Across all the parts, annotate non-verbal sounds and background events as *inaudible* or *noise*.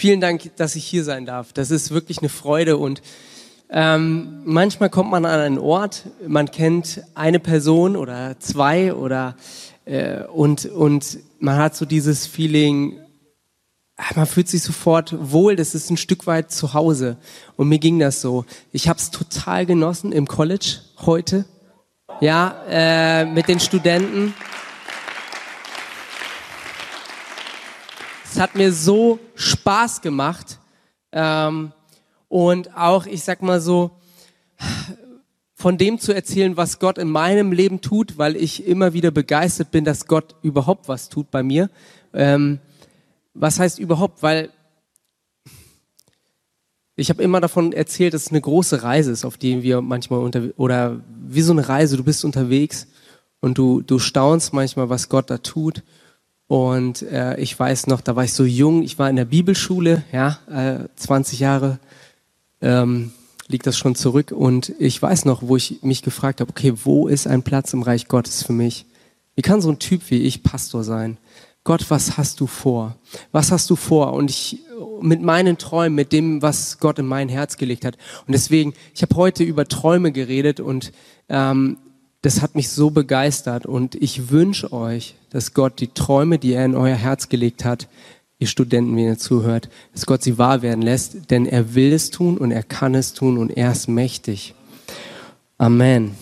Vielen Dank, dass ich hier sein darf. Das ist wirklich eine Freude und ähm, manchmal kommt man an einen Ort, man kennt eine Person oder zwei oder äh, und und man hat so dieses Feeling, ah, man fühlt sich sofort wohl, das ist ein Stück weit zu Hause. Und mir ging das so. Ich habe es total genossen im College heute, ja, äh, mit den Studenten. Es hat mir so Spaß gemacht. Ähm, und auch, ich sag mal so, von dem zu erzählen, was Gott in meinem Leben tut, weil ich immer wieder begeistert bin, dass Gott überhaupt was tut bei mir. Ähm, was heißt überhaupt? Weil ich habe immer davon erzählt, dass es eine große Reise ist, auf die wir manchmal unter oder wie so eine Reise. Du bist unterwegs und du du staunst manchmal, was Gott da tut. Und äh, ich weiß noch, da war ich so jung, ich war in der Bibelschule, ja, äh, 20 Jahre ähm, liegt das schon zurück. Und ich weiß noch, wo ich mich gefragt habe, okay, wo ist ein Platz im Reich Gottes für mich? Wie kann so ein Typ wie ich Pastor sein? Gott, was hast du vor? Was hast du vor? Und ich mit meinen Träumen, mit dem, was Gott in mein Herz gelegt hat. Und deswegen, ich habe heute über Träume geredet und ähm, das hat mich so begeistert und ich wünsche euch, dass Gott die Träume, die er in euer Herz gelegt hat, ihr Studenten, wenn ihr zuhört, dass Gott sie wahr werden lässt, denn er will es tun und er kann es tun und er ist mächtig. Amen.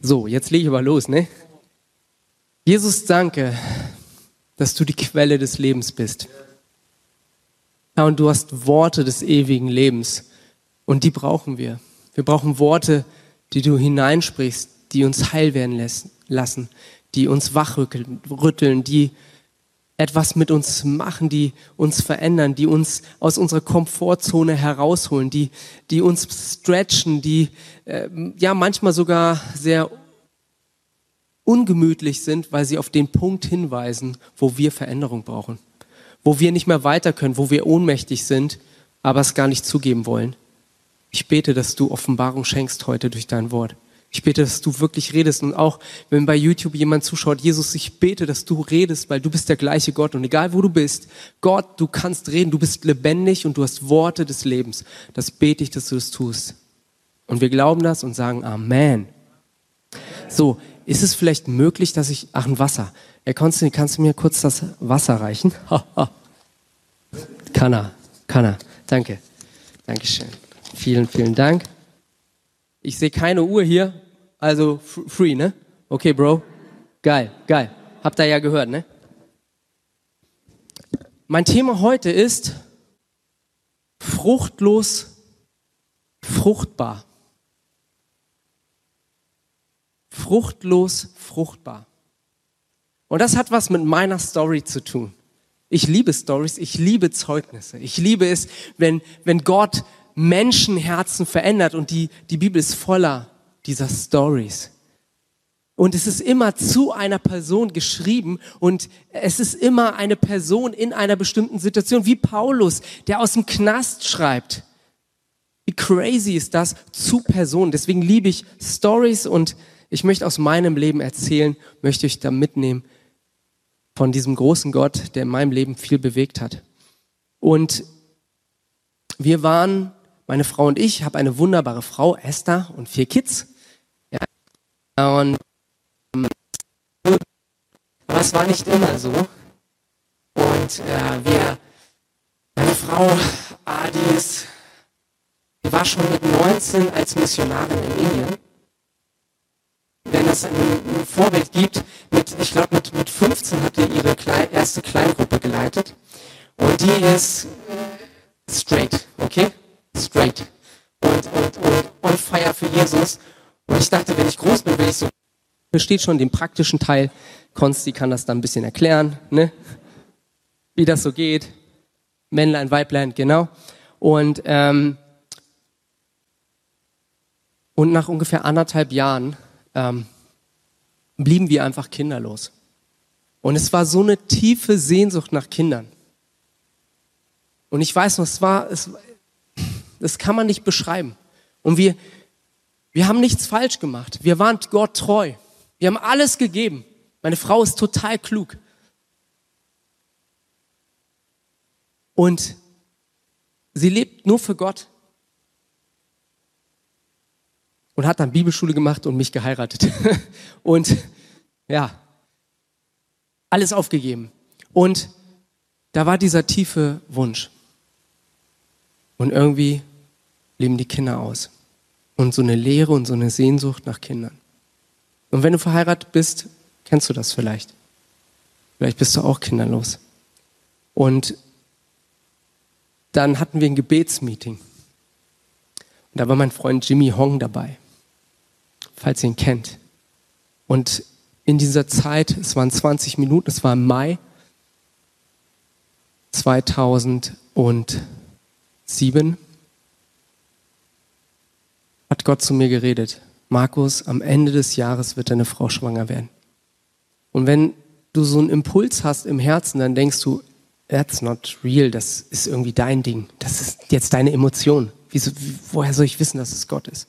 So, jetzt lege ich aber los, ne? Jesus, danke, dass du die Quelle des Lebens bist. Ja, und du hast Worte des ewigen Lebens und die brauchen wir. Wir brauchen Worte, die du hineinsprichst, die uns heil werden lassen, die uns wachrütteln, die etwas mit uns machen, die uns verändern, die uns aus unserer Komfortzone herausholen, die, die uns stretchen, die äh, ja manchmal sogar sehr ungemütlich sind, weil sie auf den Punkt hinweisen, wo wir Veränderung brauchen, wo wir nicht mehr weiter können, wo wir ohnmächtig sind, aber es gar nicht zugeben wollen. Ich bete, dass du Offenbarung schenkst heute durch dein Wort. Ich bete, dass du wirklich redest und auch wenn bei YouTube jemand zuschaut, Jesus, ich bete, dass du redest, weil du bist der gleiche Gott und egal wo du bist, Gott, du kannst reden, du bist lebendig und du hast Worte des Lebens. Das bete ich, dass du das tust. Und wir glauben das und sagen Amen. So, ist es vielleicht möglich, dass ich, ach, ein Wasser. Herr Konstantin, kannst du mir kurz das Wasser reichen? kann er, kann er. Danke. Dankeschön. Vielen, vielen Dank. Ich sehe keine Uhr hier, also free, ne? Okay, Bro. Geil, geil. Habt ihr ja gehört, ne? Mein Thema heute ist fruchtlos, fruchtbar. Fruchtlos, fruchtbar. Und das hat was mit meiner Story zu tun. Ich liebe Stories, ich liebe Zeugnisse. Ich liebe es, wenn, wenn Gott Menschenherzen verändert und die, die Bibel ist voller dieser Stories. Und es ist immer zu einer Person geschrieben und es ist immer eine Person in einer bestimmten Situation, wie Paulus, der aus dem Knast schreibt. Wie crazy ist das zu Personen? Deswegen liebe ich Stories und ich möchte aus meinem Leben erzählen, möchte ich da mitnehmen von diesem großen Gott, der in meinem Leben viel bewegt hat. Und wir waren meine Frau und ich, habe eine wunderbare Frau, Esther, und vier Kids. Und ähm, es war nicht immer so. Und äh, wir, meine Frau Adis, die war schon mit 19 als Missionarin in Indien. Wenn es ein, ein Vorbild gibt, mit, ich glaube mit, mit 15 hat sie ihre Klein, erste Kleingruppe geleitet. Und die ist straight, okay? straight und, und, und on fire für Jesus. Und ich dachte, wenn ich groß bin, will ich so. Versteht schon den praktischen Teil. Konsti kann das dann ein bisschen erklären, ne? wie das so geht. Männlein, Weiblein, genau. Und, ähm, und nach ungefähr anderthalb Jahren ähm, blieben wir einfach kinderlos. Und es war so eine tiefe Sehnsucht nach Kindern. Und ich weiß noch, es war, es, das kann man nicht beschreiben. Und wir, wir haben nichts falsch gemacht. Wir waren Gott treu. Wir haben alles gegeben. Meine Frau ist total klug. Und sie lebt nur für Gott. Und hat dann Bibelschule gemacht und mich geheiratet. *laughs* und ja, alles aufgegeben. Und da war dieser tiefe Wunsch. Und irgendwie blieben die Kinder aus. Und so eine Leere und so eine Sehnsucht nach Kindern. Und wenn du verheiratet bist, kennst du das vielleicht. Vielleicht bist du auch kinderlos. Und dann hatten wir ein Gebetsmeeting. Und da war mein Freund Jimmy Hong dabei, falls ihr ihn kennt. Und in dieser Zeit, es waren 20 Minuten, es war im Mai 2007, Gott zu mir geredet. Markus, am Ende des Jahres wird deine Frau schwanger werden. Und wenn du so einen Impuls hast im Herzen, dann denkst du, that's not real, das ist irgendwie dein Ding, das ist jetzt deine Emotion. Wieso, woher soll ich wissen, dass es Gott ist?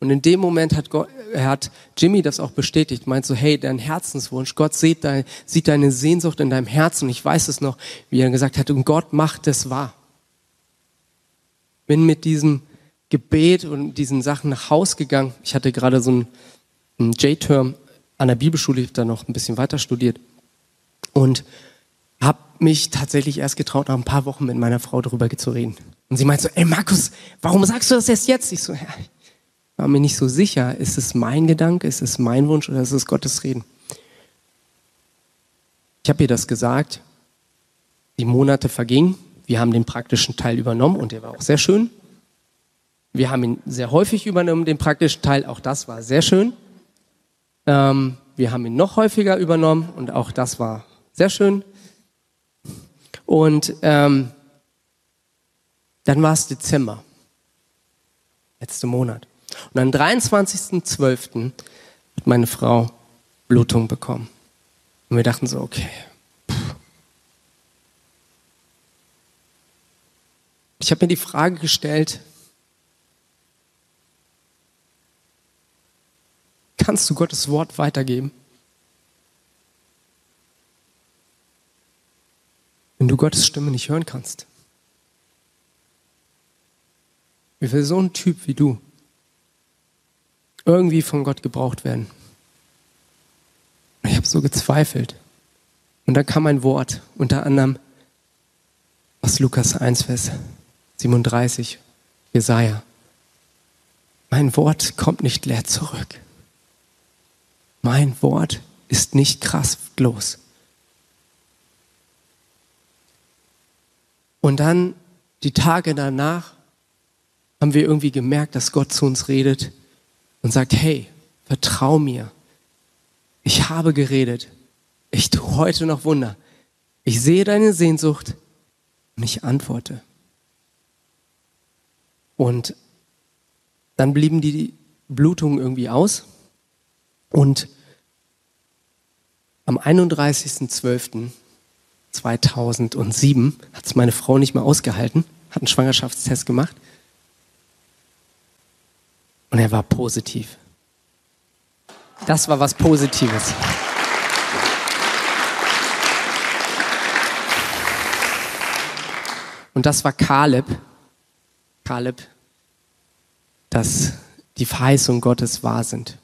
Und in dem Moment hat, Gott, hat Jimmy das auch bestätigt, meint so, hey, dein Herzenswunsch, Gott sieht, dein, sieht deine Sehnsucht in deinem Herzen. Ich weiß es noch, wie er gesagt hat, und Gott macht es wahr. Bin mit diesem Gebet und diesen Sachen nach Haus gegangen. Ich hatte gerade so einen, J-Term an der Bibelschule, ich habe da noch ein bisschen weiter studiert. Und habe mich tatsächlich erst getraut, nach ein paar Wochen mit meiner Frau darüber zu reden. Und sie meint so, ey Markus, warum sagst du das erst jetzt? Ich so, ja, war mir nicht so sicher, ist es mein Gedanke, ist es mein Wunsch oder ist es Gottes Reden? Ich habe ihr das gesagt, die Monate vergingen, wir haben den praktischen Teil übernommen und der war auch sehr schön. Wir haben ihn sehr häufig übernommen, den praktischen Teil, auch das war sehr schön. Ähm, wir haben ihn noch häufiger übernommen und auch das war sehr schön. Und ähm, dann war es Dezember, letzte Monat. Und am 23.12. hat meine Frau Blutung bekommen. Und wir dachten so, okay. Ich habe mir die Frage gestellt, kannst du Gottes Wort weitergeben? Wenn du Gottes Stimme nicht hören kannst. Wie will so ein Typ wie du irgendwie von Gott gebraucht werden? Ich habe so gezweifelt. Und da kam ein Wort, unter anderem aus Lukas 1, Vers 37, Jesaja. Mein Wort kommt nicht leer zurück. Mein Wort ist nicht kraftlos. Und dann die Tage danach haben wir irgendwie gemerkt, dass Gott zu uns redet und sagt, hey, vertrau mir. Ich habe geredet. Ich tue heute noch Wunder. Ich sehe deine Sehnsucht und ich antworte. Und dann blieben die Blutungen irgendwie aus. Und am 31.12.2007 hat es meine Frau nicht mehr ausgehalten, hat einen Schwangerschaftstest gemacht und er war positiv. Das war was Positives. Und das war Kaleb. Kaleb, dass die Verheißungen Gottes wahr sind.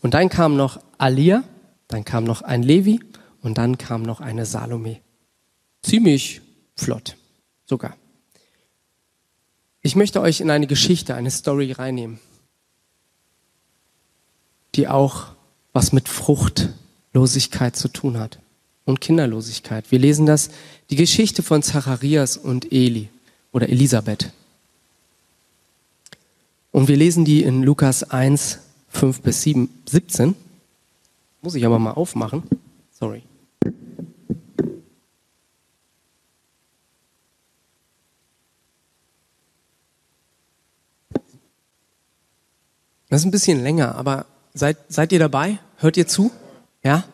Und dann kam noch Alia, dann kam noch ein Levi und dann kam noch eine Salome. Ziemlich flott, sogar. Ich möchte euch in eine Geschichte, eine Story reinnehmen, die auch was mit Fruchtlosigkeit zu tun hat und Kinderlosigkeit. Wir lesen das, die Geschichte von Zacharias und Eli oder Elisabeth. Und wir lesen die in Lukas 1, 5 bis 7, 17. Muss ich aber mal aufmachen. Sorry. Das ist ein bisschen länger, aber seid, seid ihr dabei? Hört ihr zu? Ja?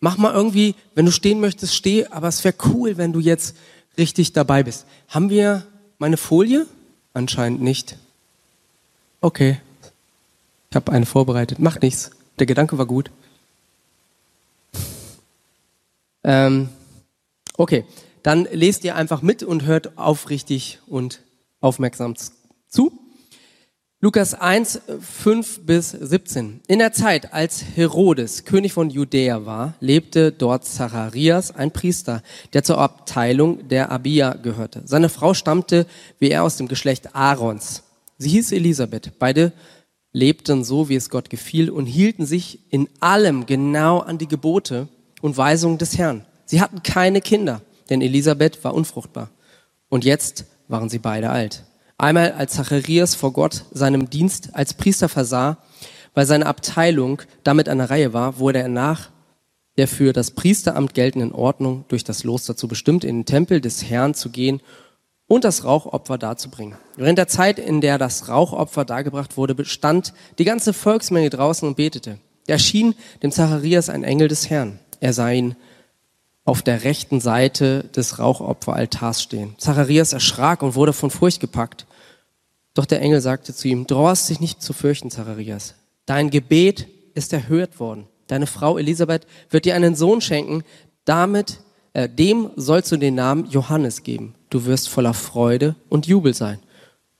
Mach mal irgendwie, wenn du stehen möchtest, steh, aber es wäre cool, wenn du jetzt richtig dabei bist. Haben wir meine Folie? Anscheinend nicht. Okay, ich habe eine vorbereitet. Macht nichts. Der Gedanke war gut. Ähm, okay, dann lest ihr einfach mit und hört aufrichtig und aufmerksam zu. Lukas 1, 5 bis 17. In der Zeit, als Herodes König von Judäa war, lebte dort Zacharias, ein Priester, der zur Abteilung der Abia gehörte. Seine Frau stammte wie er aus dem Geschlecht Aarons. Sie hieß Elisabeth. Beide lebten so, wie es Gott gefiel und hielten sich in allem genau an die Gebote und Weisungen des Herrn. Sie hatten keine Kinder, denn Elisabeth war unfruchtbar. Und jetzt waren sie beide alt. Einmal als Zacharias vor Gott seinem Dienst als Priester versah, weil seine Abteilung damit an der Reihe war, wurde er nach der für das Priesteramt geltenden Ordnung durch das Los dazu bestimmt, in den Tempel des Herrn zu gehen und das Rauchopfer darzubringen. Während der Zeit, in der das Rauchopfer dargebracht wurde, bestand die ganze Volksmenge draußen und betete. Da erschien dem Zacharias ein Engel des Herrn. Er sah ihn auf der rechten Seite des Rauchopferaltars stehen. Zacharias erschrak und wurde von Furcht gepackt. Doch der Engel sagte zu ihm, du brauchst dich nicht zu fürchten, Zacharias. Dein Gebet ist erhört worden. Deine Frau Elisabeth wird dir einen Sohn schenken. Damit, äh, dem sollst du den Namen Johannes geben. Du wirst voller Freude und Jubel sein.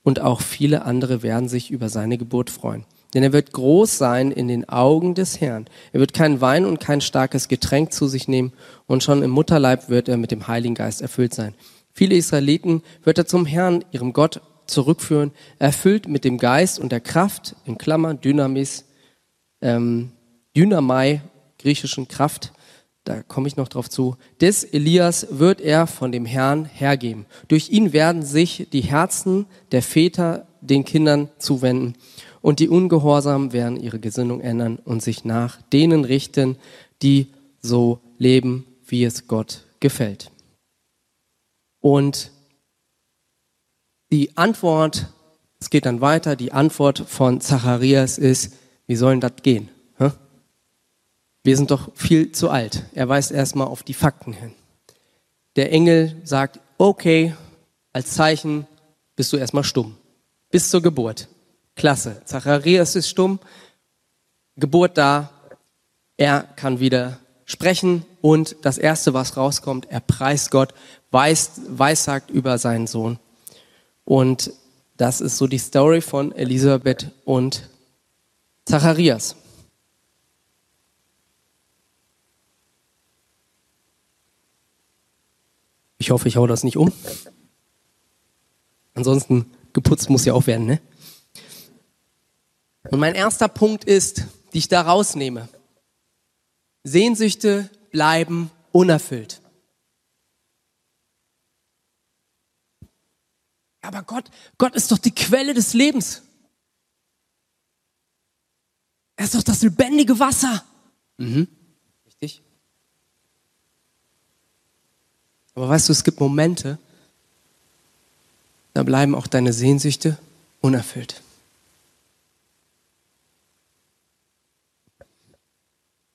Und auch viele andere werden sich über seine Geburt freuen. Denn er wird groß sein in den Augen des Herrn. Er wird kein Wein und kein starkes Getränk zu sich nehmen und schon im Mutterleib wird er mit dem Heiligen Geist erfüllt sein. Viele Israeliten wird er zum Herrn, ihrem Gott, zurückführen, erfüllt mit dem Geist und der Kraft, in Klammern Dynamis, ähm, Dynamai, griechischen Kraft, da komme ich noch drauf zu, des Elias wird er von dem Herrn hergeben. Durch ihn werden sich die Herzen der Väter den Kindern zuwenden und die Ungehorsamen werden ihre Gesinnung ändern und sich nach denen richten, die so leben, wie es Gott gefällt. Und die Antwort, es geht dann weiter, die Antwort von Zacharias ist, wie soll denn das gehen? Wir sind doch viel zu alt. Er weist erstmal auf die Fakten hin. Der Engel sagt, okay, als Zeichen bist du erstmal stumm. Bis zur Geburt. Klasse. Zacharias ist stumm. Geburt da. Er kann wieder sprechen und das erste, was rauskommt, er preist Gott, weiß, weissagt über seinen Sohn. Und das ist so die Story von Elisabeth und Zacharias. Ich hoffe, ich hau das nicht um. Ansonsten geputzt muss ja auch werden, ne? Und mein erster Punkt ist, die ich da rausnehme. Sehnsüchte bleiben unerfüllt. Aber Gott, Gott ist doch die Quelle des Lebens. Er ist doch das lebendige Wasser. Mhm. Richtig. Aber weißt du, es gibt Momente, da bleiben auch deine Sehnsüchte unerfüllt.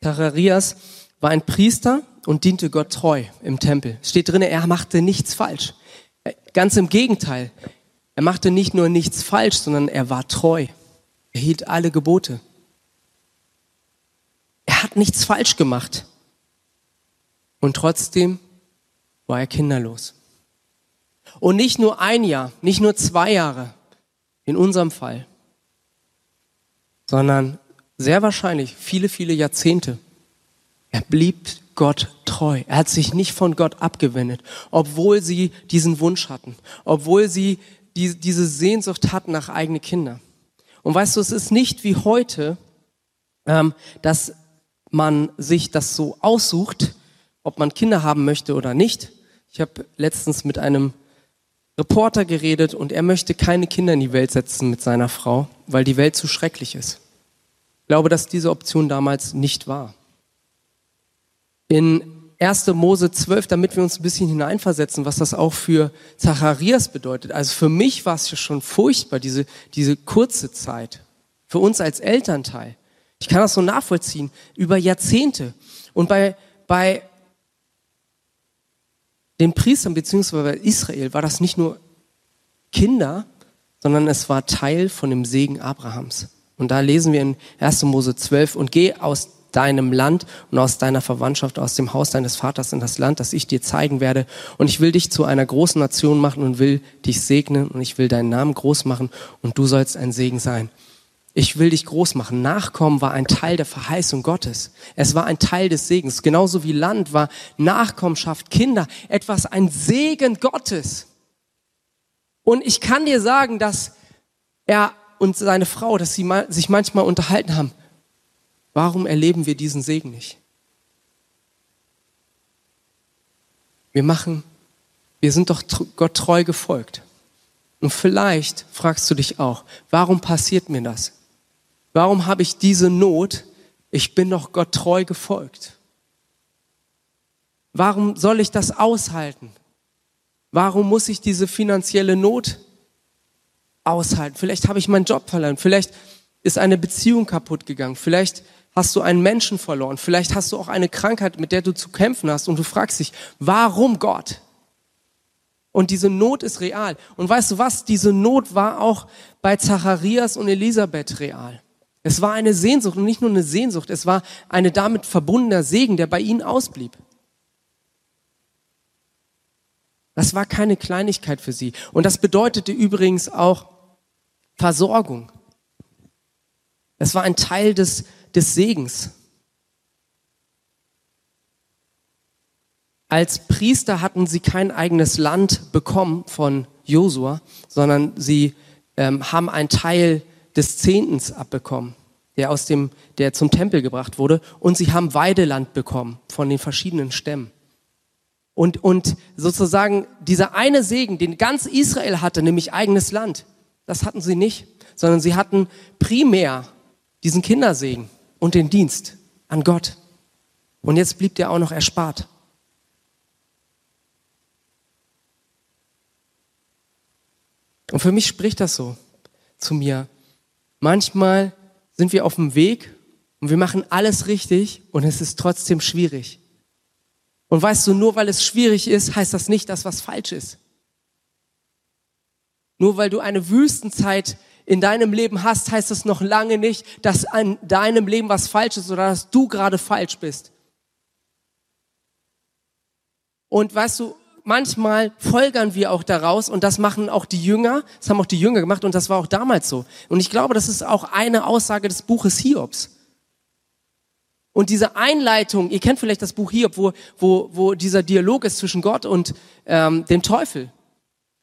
Zacharias war ein Priester und diente Gott treu im Tempel. Steht drin, er machte nichts falsch. Ganz im Gegenteil. Er machte nicht nur nichts falsch, sondern er war treu. Er hielt alle Gebote. Er hat nichts falsch gemacht. Und trotzdem war er kinderlos. Und nicht nur ein Jahr, nicht nur zwei Jahre, in unserem Fall, sondern sehr wahrscheinlich viele, viele Jahrzehnte. Er blieb Gott treu. Er hat sich nicht von Gott abgewendet, obwohl sie diesen Wunsch hatten, obwohl sie die, diese Sehnsucht hatten nach eigenen Kindern. Und weißt du, es ist nicht wie heute, ähm, dass man sich das so aussucht, ob man Kinder haben möchte oder nicht. Ich habe letztens mit einem Reporter geredet und er möchte keine Kinder in die Welt setzen mit seiner Frau, weil die Welt zu schrecklich ist. Ich glaube, dass diese Option damals nicht war in 1. Mose 12, damit wir uns ein bisschen hineinversetzen, was das auch für Zacharias bedeutet. Also für mich war es ja schon furchtbar, diese, diese kurze Zeit. Für uns als Elternteil. Ich kann das so nachvollziehen. Über Jahrzehnte. Und bei, bei den Priestern beziehungsweise bei Israel war das nicht nur Kinder, sondern es war Teil von dem Segen Abrahams. Und da lesen wir in 1. Mose 12 und geh aus deinem Land und aus deiner Verwandtschaft, aus dem Haus deines Vaters in das Land, das ich dir zeigen werde. Und ich will dich zu einer großen Nation machen und will dich segnen und ich will deinen Namen groß machen und du sollst ein Segen sein. Ich will dich groß machen. Nachkommen war ein Teil der Verheißung Gottes. Es war ein Teil des Segens. Genauso wie Land war Nachkommenschaft, Kinder, etwas, ein Segen Gottes. Und ich kann dir sagen, dass er und seine Frau, dass sie sich manchmal unterhalten haben. Warum erleben wir diesen Segen nicht? Wir machen, wir sind doch Gott treu gefolgt. Und vielleicht fragst du dich auch, warum passiert mir das? Warum habe ich diese Not? Ich bin doch Gott treu gefolgt. Warum soll ich das aushalten? Warum muss ich diese finanzielle Not aushalten? Vielleicht habe ich meinen Job verloren. Vielleicht ist eine Beziehung kaputt gegangen. Vielleicht hast du einen Menschen verloren. Vielleicht hast du auch eine Krankheit, mit der du zu kämpfen hast und du fragst dich, warum Gott? Und diese Not ist real. Und weißt du was? Diese Not war auch bei Zacharias und Elisabeth real. Es war eine Sehnsucht und nicht nur eine Sehnsucht, es war eine damit verbundener Segen, der bei ihnen ausblieb. Das war keine Kleinigkeit für sie. Und das bedeutete übrigens auch Versorgung. Es war ein Teil des des Segens. Als Priester hatten sie kein eigenes Land bekommen von Josua, sondern sie ähm, haben einen Teil des Zehntens abbekommen, der aus dem, der zum Tempel gebracht wurde, und sie haben Weideland bekommen von den verschiedenen Stämmen. Und, und sozusagen dieser eine Segen, den ganz Israel hatte, nämlich eigenes Land, das hatten sie nicht, sondern sie hatten primär diesen Kindersegen und den Dienst an Gott. Und jetzt blieb dir auch noch erspart. Und für mich spricht das so zu mir. Manchmal sind wir auf dem Weg und wir machen alles richtig und es ist trotzdem schwierig. Und weißt du, nur weil es schwierig ist, heißt das nicht, dass was falsch ist. Nur weil du eine Wüstenzeit in deinem Leben hast, heißt das noch lange nicht, dass an deinem Leben was falsch ist oder dass du gerade falsch bist. Und weißt du, manchmal folgern wir auch daraus und das machen auch die Jünger, das haben auch die Jünger gemacht und das war auch damals so. Und ich glaube, das ist auch eine Aussage des Buches Hiobs. Und diese Einleitung, ihr kennt vielleicht das Buch Hiob, wo, wo, wo dieser Dialog ist zwischen Gott und ähm, dem Teufel.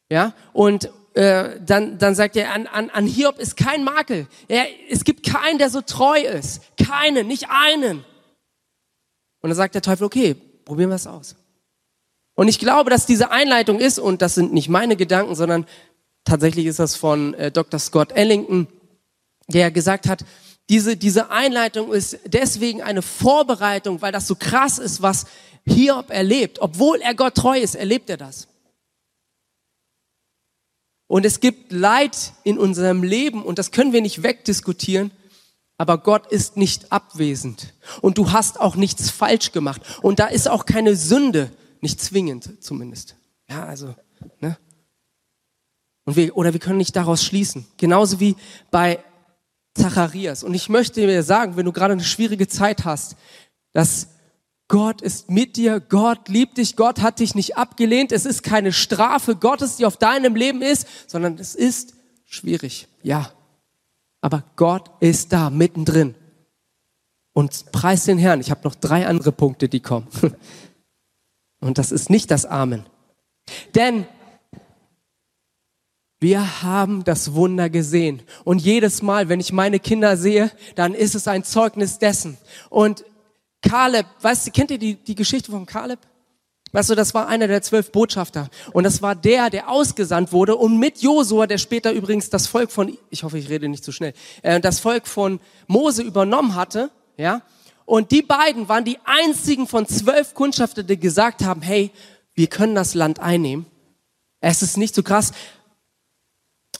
Ja, und, äh, dann, dann sagt er, an, an, an Hiob ist kein Makel. Er, es gibt keinen, der so treu ist. Keinen, nicht einen. Und dann sagt der Teufel, okay, probieren wir es aus. Und ich glaube, dass diese Einleitung ist, und das sind nicht meine Gedanken, sondern tatsächlich ist das von äh, Dr. Scott Ellington, der gesagt hat, diese, diese Einleitung ist deswegen eine Vorbereitung, weil das so krass ist, was Hiob erlebt. Obwohl er Gott treu ist, erlebt er das. Und es gibt Leid in unserem Leben und das können wir nicht wegdiskutieren. Aber Gott ist nicht abwesend. Und du hast auch nichts falsch gemacht. Und da ist auch keine Sünde, nicht zwingend zumindest. Ja, also, ne? Und wir, oder wir können nicht daraus schließen. Genauso wie bei Zacharias. Und ich möchte dir sagen, wenn du gerade eine schwierige Zeit hast, dass Gott ist mit dir, Gott liebt dich, Gott hat dich nicht abgelehnt. Es ist keine Strafe Gottes, die auf deinem Leben ist, sondern es ist schwierig, ja. Aber Gott ist da mittendrin. Und preis den Herrn. Ich habe noch drei andere Punkte, die kommen. *laughs* Und das ist nicht das Amen. Denn wir haben das Wunder gesehen. Und jedes Mal, wenn ich meine Kinder sehe, dann ist es ein Zeugnis dessen. Und Kaleb, weißt du, kennt ihr die, die Geschichte von Kaleb? Weißt du, das war einer der zwölf Botschafter. Und das war der, der ausgesandt wurde und mit Josua, der später übrigens das Volk von, ich hoffe, ich rede nicht zu schnell, äh, das Volk von Mose übernommen hatte, ja. Und die beiden waren die einzigen von zwölf Kundschafter, die gesagt haben, hey, wir können das Land einnehmen. Es ist nicht so krass.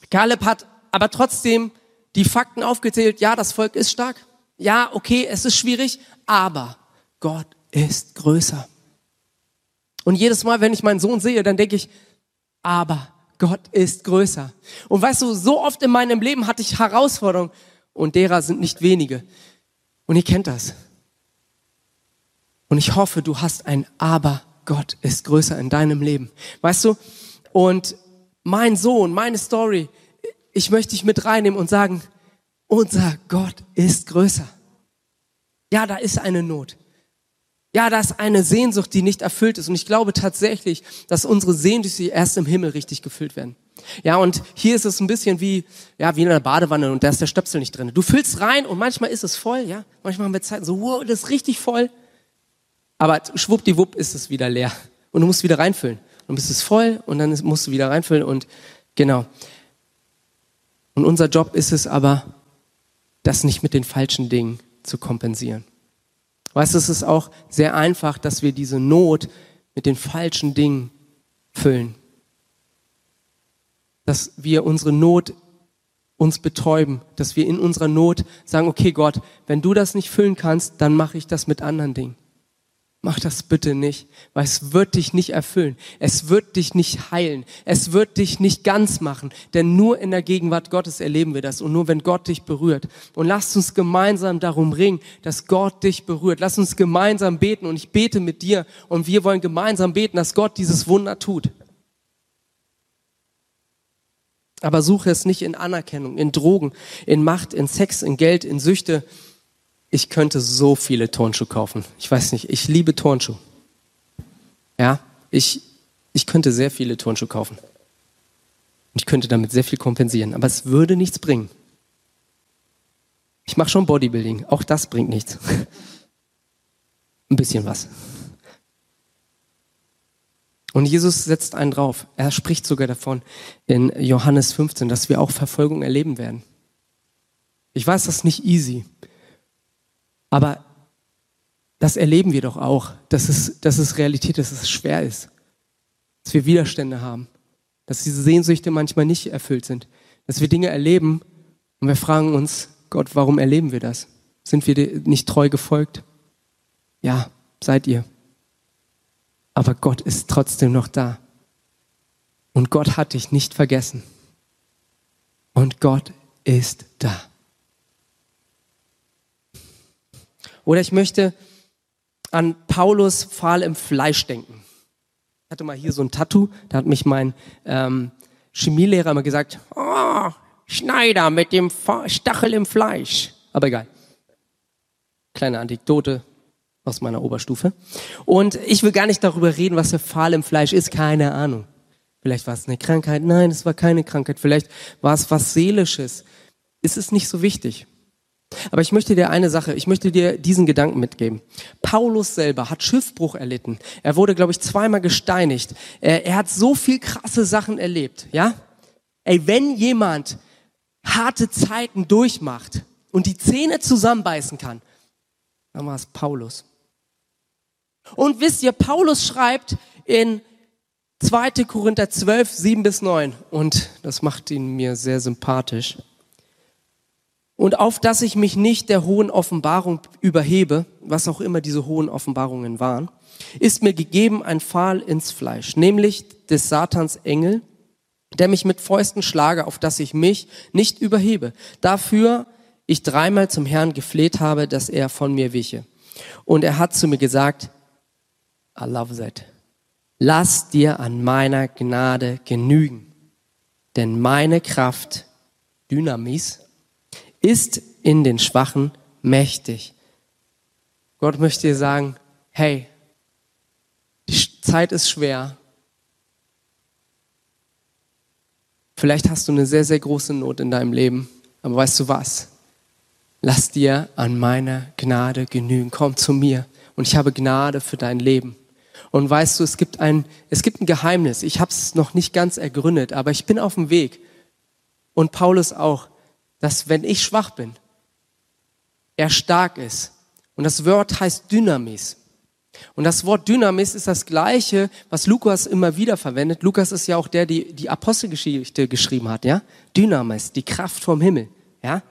Kaleb hat aber trotzdem die Fakten aufgezählt, ja, das Volk ist stark. Ja, okay, es ist schwierig, aber Gott ist größer. Und jedes Mal, wenn ich meinen Sohn sehe, dann denke ich, aber Gott ist größer. Und weißt du, so oft in meinem Leben hatte ich Herausforderungen und derer sind nicht wenige. Und ihr kennt das. Und ich hoffe, du hast ein Aber. Gott ist größer in deinem Leben. Weißt du? Und mein Sohn, meine Story, ich möchte dich mit reinnehmen und sagen, unser Gott ist größer. Ja, da ist eine Not. Ja, da ist eine Sehnsucht, die nicht erfüllt ist. Und ich glaube tatsächlich, dass unsere Sehnsüchte erst im Himmel richtig gefüllt werden. Ja, und hier ist es ein bisschen wie, ja, wie in einer Badewanne und da ist der Stöpsel nicht drin. Du füllst rein und manchmal ist es voll, ja. Manchmal haben wir Zeiten so, wow, das ist richtig voll. Aber schwuppdiwupp ist es wieder leer. Und du musst wieder reinfüllen. Und bist es voll und dann musst du wieder reinfüllen und genau. Und unser Job ist es aber, das nicht mit den falschen Dingen zu kompensieren. Weißt du, es ist auch sehr einfach, dass wir diese Not mit den falschen Dingen füllen. Dass wir unsere Not uns betäuben, dass wir in unserer Not sagen, okay Gott, wenn du das nicht füllen kannst, dann mache ich das mit anderen Dingen. Mach das bitte nicht, weil es wird dich nicht erfüllen. Es wird dich nicht heilen. Es wird dich nicht ganz machen. Denn nur in der Gegenwart Gottes erleben wir das und nur wenn Gott dich berührt. Und lasst uns gemeinsam darum ringen, dass Gott dich berührt. Lass uns gemeinsam beten und ich bete mit dir und wir wollen gemeinsam beten, dass Gott dieses Wunder tut. Aber suche es nicht in Anerkennung, in Drogen, in Macht, in Sex, in Geld, in Süchte, ich könnte so viele Turnschuhe kaufen. Ich weiß nicht, ich liebe Turnschuhe. Ja, ich, ich könnte sehr viele Turnschuhe kaufen. Und ich könnte damit sehr viel kompensieren, aber es würde nichts bringen. Ich mache schon Bodybuilding, auch das bringt nichts. *laughs* Ein bisschen was. Und Jesus setzt einen drauf. Er spricht sogar davon in Johannes 15, dass wir auch Verfolgung erleben werden. Ich weiß, das ist nicht easy. Aber das erleben wir doch auch, dass es, dass es Realität ist, dass es schwer ist, dass wir Widerstände haben, dass diese Sehnsüchte manchmal nicht erfüllt sind, dass wir Dinge erleben und wir fragen uns, Gott, warum erleben wir das? Sind wir nicht treu gefolgt? Ja, seid ihr. Aber Gott ist trotzdem noch da. Und Gott hat dich nicht vergessen. Und Gott ist da. Oder ich möchte an Paulus Pfahl im Fleisch denken. Ich hatte mal hier so ein Tattoo, da hat mich mein ähm, Chemielehrer immer gesagt, oh, Schneider mit dem Stachel im Fleisch. Aber egal. Kleine Anekdote aus meiner Oberstufe. Und ich will gar nicht darüber reden, was der Pfahl im Fleisch ist, keine Ahnung. Vielleicht war es eine Krankheit, nein, es war keine Krankheit, vielleicht war es was Seelisches. Es ist nicht so wichtig. Aber ich möchte dir eine Sache, ich möchte dir diesen Gedanken mitgeben. Paulus selber hat Schiffbruch erlitten. Er wurde, glaube ich, zweimal gesteinigt. Er, er hat so viel krasse Sachen erlebt, ja? Ey, wenn jemand harte Zeiten durchmacht und die Zähne zusammenbeißen kann, dann war es Paulus. Und wisst ihr, Paulus schreibt in 2. Korinther 12, 7 bis 9, und das macht ihn mir sehr sympathisch und auf dass ich mich nicht der hohen Offenbarung überhebe, was auch immer diese hohen Offenbarungen waren, ist mir gegeben ein Pfahl ins Fleisch, nämlich des Satans Engel, der mich mit Fäusten schlage, auf dass ich mich nicht überhebe. Dafür ich dreimal zum Herrn gefleht habe, dass er von mir wiche. Und er hat zu mir gesagt, I love that. Lass dir an meiner Gnade genügen, denn meine Kraft, Dynamis, ist in den Schwachen mächtig. Gott möchte dir sagen, hey, die Zeit ist schwer. Vielleicht hast du eine sehr, sehr große Not in deinem Leben, aber weißt du was? Lass dir an meiner Gnade genügen. Komm zu mir und ich habe Gnade für dein Leben. Und weißt du, es gibt ein, es gibt ein Geheimnis. Ich habe es noch nicht ganz ergründet, aber ich bin auf dem Weg. Und Paulus auch dass wenn ich schwach bin, er stark ist. Und das Wort heißt Dynamis. Und das Wort Dynamis ist das gleiche, was Lukas immer wieder verwendet. Lukas ist ja auch der, der die Apostelgeschichte geschrieben hat, ja? Dynamis, die Kraft vom Himmel, ja?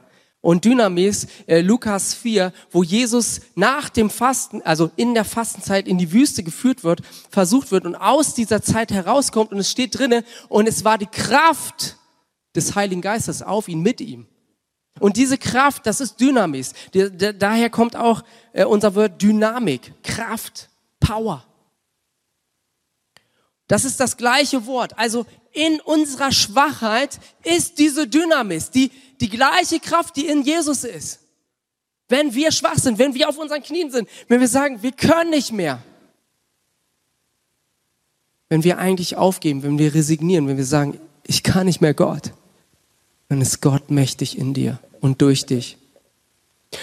Und Dynamis, äh, Lukas 4, wo Jesus nach dem Fasten, also in der Fastenzeit in die Wüste geführt wird, versucht wird und aus dieser Zeit herauskommt und es steht drinne und es war die Kraft des Heiligen Geistes auf ihn, mit ihm. Und diese Kraft, das ist Dynamis. Daher kommt auch äh, unser Wort Dynamik, Kraft, Power. Das ist das gleiche Wort. Also in unserer Schwachheit ist diese Dynamis, die, die gleiche Kraft, die in Jesus ist. Wenn wir schwach sind, wenn wir auf unseren Knien sind, wenn wir sagen, wir können nicht mehr. Wenn wir eigentlich aufgeben, wenn wir resignieren, wenn wir sagen, ich kann nicht mehr Gott, dann ist Gott mächtig in dir und durch dich.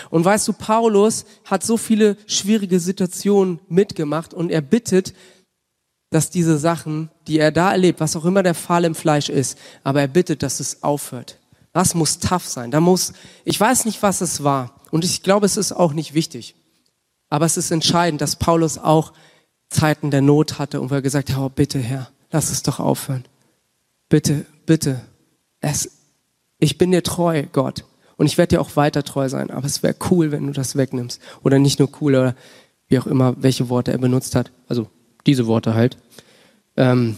Und weißt du, Paulus hat so viele schwierige Situationen mitgemacht und er bittet, dass diese Sachen, die er da erlebt, was auch immer der Fall im Fleisch ist, aber er bittet, dass es aufhört. Das muss tough sein. Da muss, ich weiß nicht, was es war. Und ich glaube, es ist auch nicht wichtig. Aber es ist entscheidend, dass Paulus auch Zeiten der Not hatte und wo er gesagt hat, oh, bitte Herr, lass es doch aufhören. Bitte, bitte. Es, ich bin dir treu, Gott. Und ich werde dir auch weiter treu sein. Aber es wäre cool, wenn du das wegnimmst. Oder nicht nur cool, oder wie auch immer, welche Worte er benutzt hat. Also diese Worte halt. Ähm,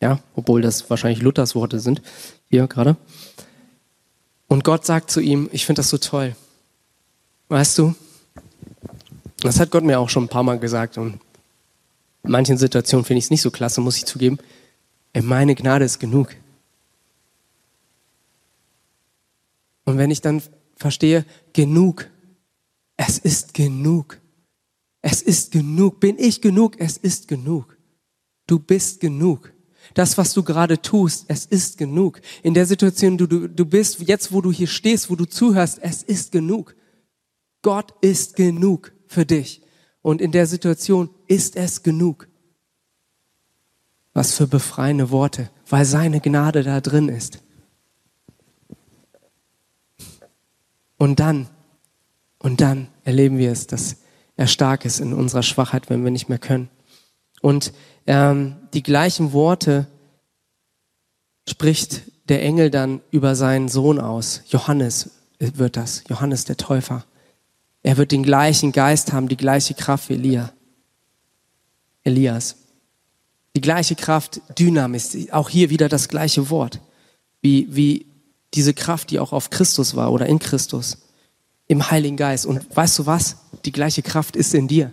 ja, obwohl das wahrscheinlich Luthers Worte sind. Hier gerade. Und Gott sagt zu ihm, ich finde das so toll. Weißt du, das hat Gott mir auch schon ein paar Mal gesagt und in manchen Situationen finde ich es nicht so klasse, muss ich zugeben. Meine Gnade ist genug. Und wenn ich dann verstehe, genug, es ist genug. Es ist genug. Bin ich genug? Es ist genug. Du bist genug. Das, was du gerade tust, es ist genug. In der Situation, du, du, du bist, jetzt wo du hier stehst, wo du zuhörst, es ist genug. Gott ist genug für dich. Und in der Situation ist es genug. Was für befreiende Worte, weil seine Gnade da drin ist. Und dann, und dann erleben wir es, dass er stark ist in unserer Schwachheit, wenn wir nicht mehr können. Und ähm, die gleichen Worte spricht der Engel dann über seinen Sohn aus. Johannes wird das, Johannes der Täufer. Er wird den gleichen Geist haben, die gleiche Kraft wie Elia. Elias. Die gleiche Kraft, Dynamis, auch hier wieder das gleiche Wort, wie, wie diese Kraft, die auch auf Christus war oder in Christus, im Heiligen Geist. Und weißt du was? Die gleiche Kraft ist in dir.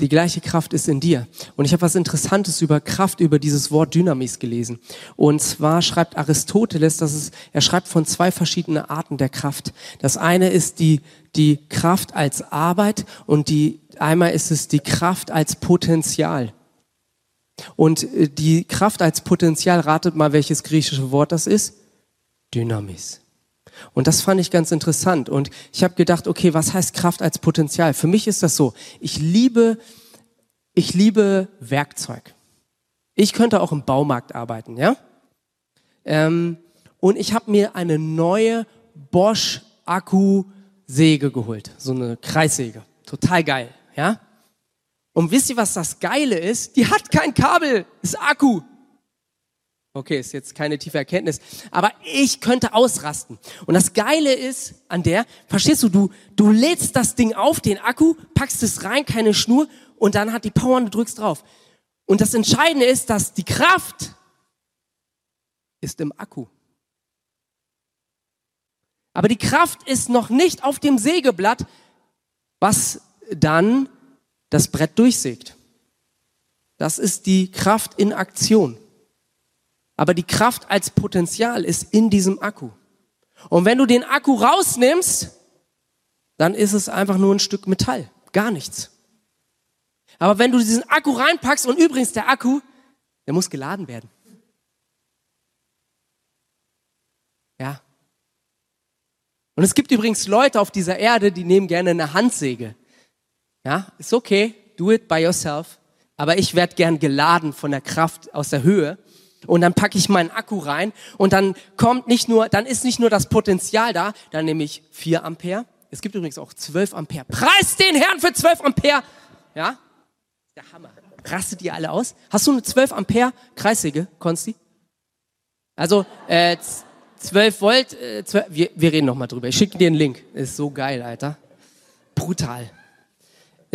Die gleiche Kraft ist in dir. Und ich habe was Interessantes über Kraft, über dieses Wort Dynamis gelesen. Und zwar schreibt Aristoteles, dass es, er schreibt von zwei verschiedenen Arten der Kraft. Das eine ist die, die Kraft als Arbeit und die, einmal ist es die Kraft als Potenzial. Und äh, die Kraft als Potenzial, ratet mal, welches griechische Wort das ist? Dynamis. Und das fand ich ganz interessant. Und ich habe gedacht, okay, was heißt Kraft als Potenzial? Für mich ist das so. Ich liebe, ich liebe Werkzeug. Ich könnte auch im Baumarkt arbeiten, ja? Ähm, und ich habe mir eine neue Bosch Akku-Säge geholt, so eine Kreissäge. Total geil, ja? Und wisst ihr, was das Geile ist? Die hat kein Kabel, ist Akku. Okay, ist jetzt keine tiefe Erkenntnis, aber ich könnte ausrasten. Und das Geile ist an der, verstehst du, du, du lädst das Ding auf, den Akku, packst es rein, keine Schnur und dann hat die Power und du drückst drauf. Und das Entscheidende ist, dass die Kraft ist im Akku. Aber die Kraft ist noch nicht auf dem Sägeblatt, was dann das Brett durchsägt. Das ist die Kraft in Aktion. Aber die Kraft als Potenzial ist in diesem Akku. Und wenn du den Akku rausnimmst, dann ist es einfach nur ein Stück Metall. Gar nichts. Aber wenn du diesen Akku reinpackst und übrigens der Akku, der muss geladen werden. Ja. Und es gibt übrigens Leute auf dieser Erde, die nehmen gerne eine Handsäge. Ja, ist okay, do it by yourself. Aber ich werde gern geladen von der Kraft aus der Höhe und dann packe ich meinen Akku rein und dann kommt nicht nur, dann ist nicht nur das Potenzial da, dann nehme ich 4 Ampere. Es gibt übrigens auch 12 Ampere. Preis den Herrn für 12 Ampere. Ja? Der Hammer. Rastet ihr alle aus? Hast du eine 12 Ampere Kreissäge, Konsti? Also, äh, 12 Volt, äh, 12, wir, wir reden nochmal drüber. Ich schicke dir einen Link. Ist so geil, Alter. Brutal.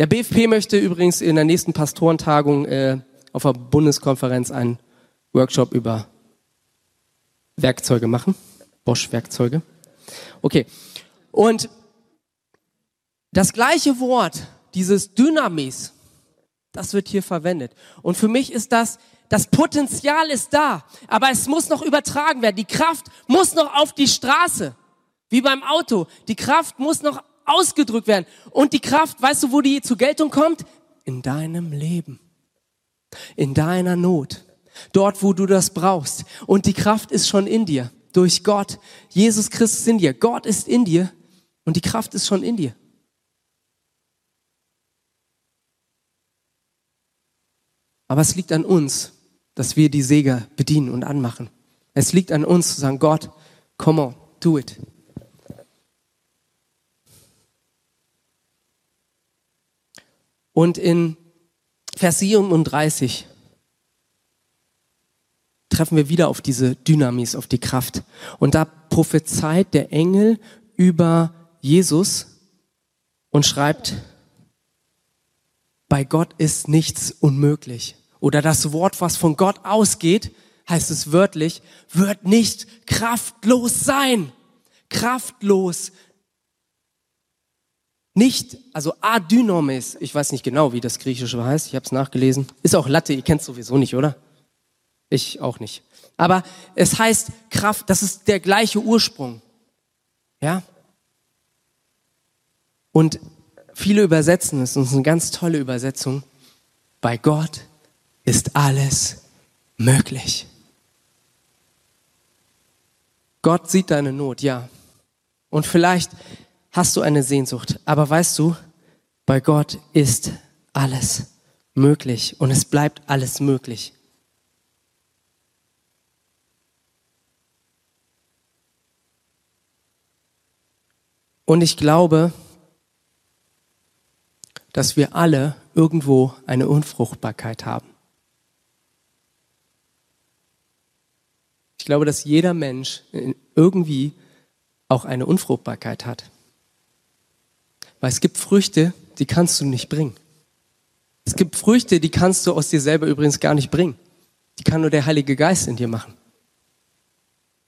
Der BFP möchte übrigens in der nächsten Pastorentagung äh, auf der Bundeskonferenz einen Workshop über Werkzeuge machen. Bosch-Werkzeuge. Okay. Und das gleiche Wort, dieses Dynamis, das wird hier verwendet. Und für mich ist das, das Potenzial ist da, aber es muss noch übertragen werden. Die Kraft muss noch auf die Straße, wie beim Auto. Die Kraft muss noch ausgedrückt werden. Und die Kraft, weißt du, wo die zur Geltung kommt? In deinem Leben, in deiner Not, dort, wo du das brauchst. Und die Kraft ist schon in dir, durch Gott. Jesus Christus in dir. Gott ist in dir und die Kraft ist schon in dir. Aber es liegt an uns, dass wir die Säge bedienen und anmachen. Es liegt an uns zu sagen, Gott, come on, do it. Und in Vers 37 treffen wir wieder auf diese Dynamis, auf die Kraft. Und da prophezeit der Engel über Jesus und schreibt, bei Gott ist nichts unmöglich. Oder das Wort, was von Gott ausgeht, heißt es wörtlich, wird nicht kraftlos sein. Kraftlos. Nicht, also adynomis, ich weiß nicht genau, wie das Griechische heißt, ich habe es nachgelesen. Ist auch Latte, ihr kennt sowieso nicht, oder? Ich auch nicht. Aber es heißt Kraft, das ist der gleiche Ursprung. Ja? Und viele übersetzen es, und es ist eine ganz tolle Übersetzung. Bei Gott ist alles möglich. Gott sieht deine Not, ja. Und vielleicht hast du eine Sehnsucht, aber weißt du, bei Gott ist alles möglich und es bleibt alles möglich. Und ich glaube, dass wir alle irgendwo eine Unfruchtbarkeit haben. Ich glaube, dass jeder Mensch irgendwie auch eine Unfruchtbarkeit hat. Weil es gibt Früchte, die kannst du nicht bringen. Es gibt Früchte, die kannst du aus dir selber übrigens gar nicht bringen. Die kann nur der Heilige Geist in dir machen.